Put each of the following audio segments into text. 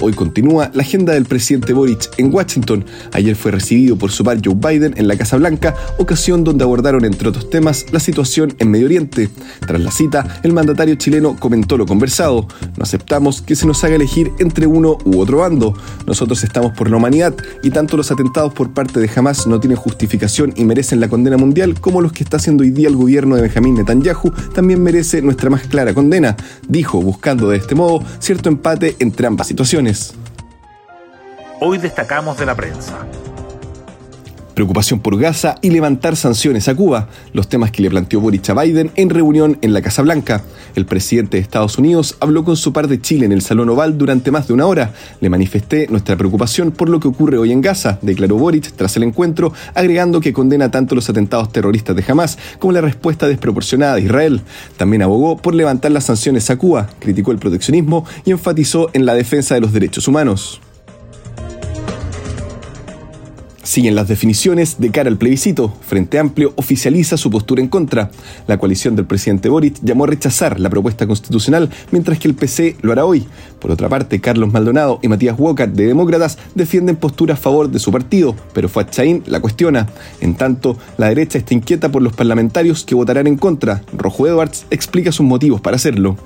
Hoy continúa la agenda del presidente Boric en Washington. Ayer fue recibido por su par Joe Biden en la Casa Blanca, ocasión donde abordaron, entre otros temas, la situación en Medio Oriente. Tras la cita, el mandatario chileno comentó lo conversado. No aceptamos que se nos haga elegir entre uno u otro bando. Nosotros estamos por la humanidad y tanto los atentados por parte de Hamas no tienen justificación y merecen la condena mundial como los que está haciendo hoy día el gobierno de Benjamín Netanyahu también merece nuestra más clara condena, dijo, buscando de este modo cierto empate entre ambas situaciones. Hoy destacamos de la prensa. Preocupación por Gaza y levantar sanciones a Cuba, los temas que le planteó Boric a Biden en reunión en la Casa Blanca. El presidente de Estados Unidos habló con su par de Chile en el Salón Oval durante más de una hora. Le manifesté nuestra preocupación por lo que ocurre hoy en Gaza, declaró Boric tras el encuentro, agregando que condena tanto los atentados terroristas de Hamas como la respuesta desproporcionada de Israel. También abogó por levantar las sanciones a Cuba, criticó el proteccionismo y enfatizó en la defensa de los derechos humanos. Siguen las definiciones de cara al plebiscito. Frente Amplio oficializa su postura en contra. La coalición del presidente Boric llamó a rechazar la propuesta constitucional, mientras que el PC lo hará hoy. Por otra parte, Carlos Maldonado y Matías Walker de Demócratas defienden postura a favor de su partido, pero Chaín la cuestiona. En tanto, la derecha está inquieta por los parlamentarios que votarán en contra. Rojo Edwards explica sus motivos para hacerlo.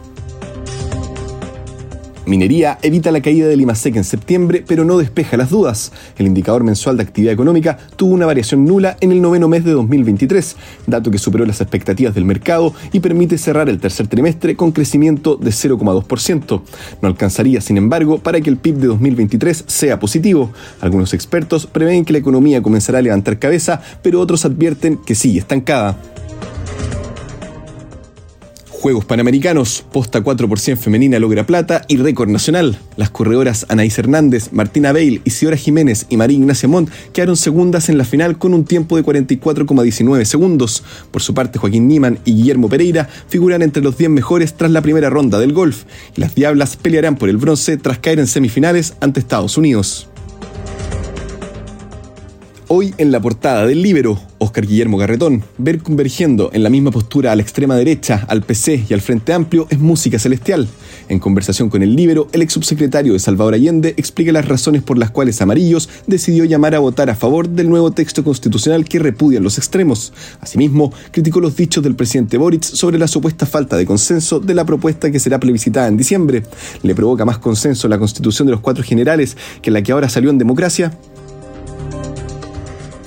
Minería evita la caída del IMASEC en septiembre, pero no despeja las dudas. El indicador mensual de actividad económica tuvo una variación nula en el noveno mes de 2023, dato que superó las expectativas del mercado y permite cerrar el tercer trimestre con crecimiento de 0,2%. No alcanzaría, sin embargo, para que el PIB de 2023 sea positivo. Algunos expertos prevén que la economía comenzará a levantar cabeza, pero otros advierten que sigue estancada. Juegos Panamericanos, posta 4 femenina logra plata y récord nacional. Las corredoras Anaís Hernández, Martina Bale, Isidora Jiménez y María Ignacia Montt quedaron segundas en la final con un tiempo de 44,19 segundos. Por su parte, Joaquín Niman y Guillermo Pereira figuran entre los 10 mejores tras la primera ronda del golf. Las Diablas pelearán por el bronce tras caer en semifinales ante Estados Unidos. Hoy en la portada del Libro, Oscar Guillermo Garretón, ver convergiendo en la misma postura a la extrema derecha, al PC y al Frente Amplio es música celestial. En conversación con el Libro, el ex subsecretario de Salvador Allende explica las razones por las cuales Amarillos decidió llamar a votar a favor del nuevo texto constitucional que repudia los extremos. Asimismo, criticó los dichos del presidente Boric sobre la supuesta falta de consenso de la propuesta que será plebiscitada en diciembre. ¿Le provoca más consenso la constitución de los cuatro generales que la que ahora salió en democracia?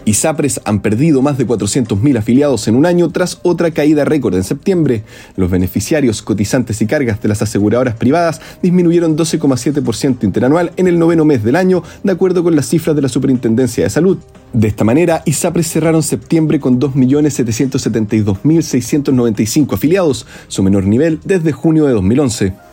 ISAPRES han perdido más de 400.000 afiliados en un año tras otra caída récord en septiembre. Los beneficiarios, cotizantes y cargas de las aseguradoras privadas disminuyeron 12,7% interanual en el noveno mes del año, de acuerdo con las cifras de la Superintendencia de Salud. De esta manera, ISAPRES cerraron septiembre con 2.772.695 afiliados, su menor nivel desde junio de 2011.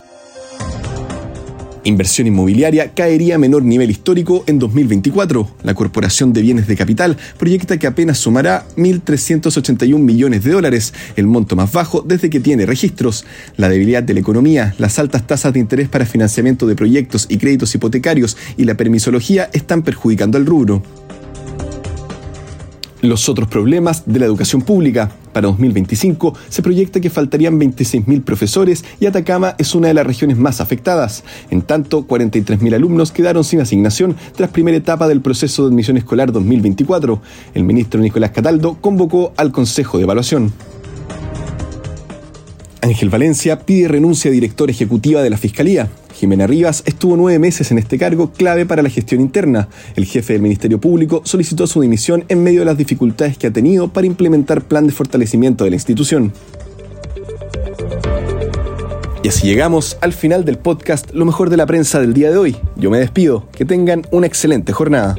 Inversión inmobiliaria caería a menor nivel histórico en 2024. La Corporación de Bienes de Capital proyecta que apenas sumará 1.381 millones de dólares, el monto más bajo desde que tiene registros. La debilidad de la economía, las altas tasas de interés para financiamiento de proyectos y créditos hipotecarios y la permisología están perjudicando al rubro. Los otros problemas de la educación pública. Para 2025 se proyecta que faltarían 26.000 profesores y Atacama es una de las regiones más afectadas. En tanto, 43.000 alumnos quedaron sin asignación tras primera etapa del proceso de admisión escolar 2024. El ministro Nicolás Cataldo convocó al Consejo de Evaluación. Ángel Valencia pide renuncia a director ejecutiva de la Fiscalía. Jimena Rivas estuvo nueve meses en este cargo clave para la gestión interna. El jefe del Ministerio Público solicitó su dimisión en medio de las dificultades que ha tenido para implementar plan de fortalecimiento de la institución. Y así llegamos al final del podcast Lo mejor de la prensa del día de hoy. Yo me despido. Que tengan una excelente jornada.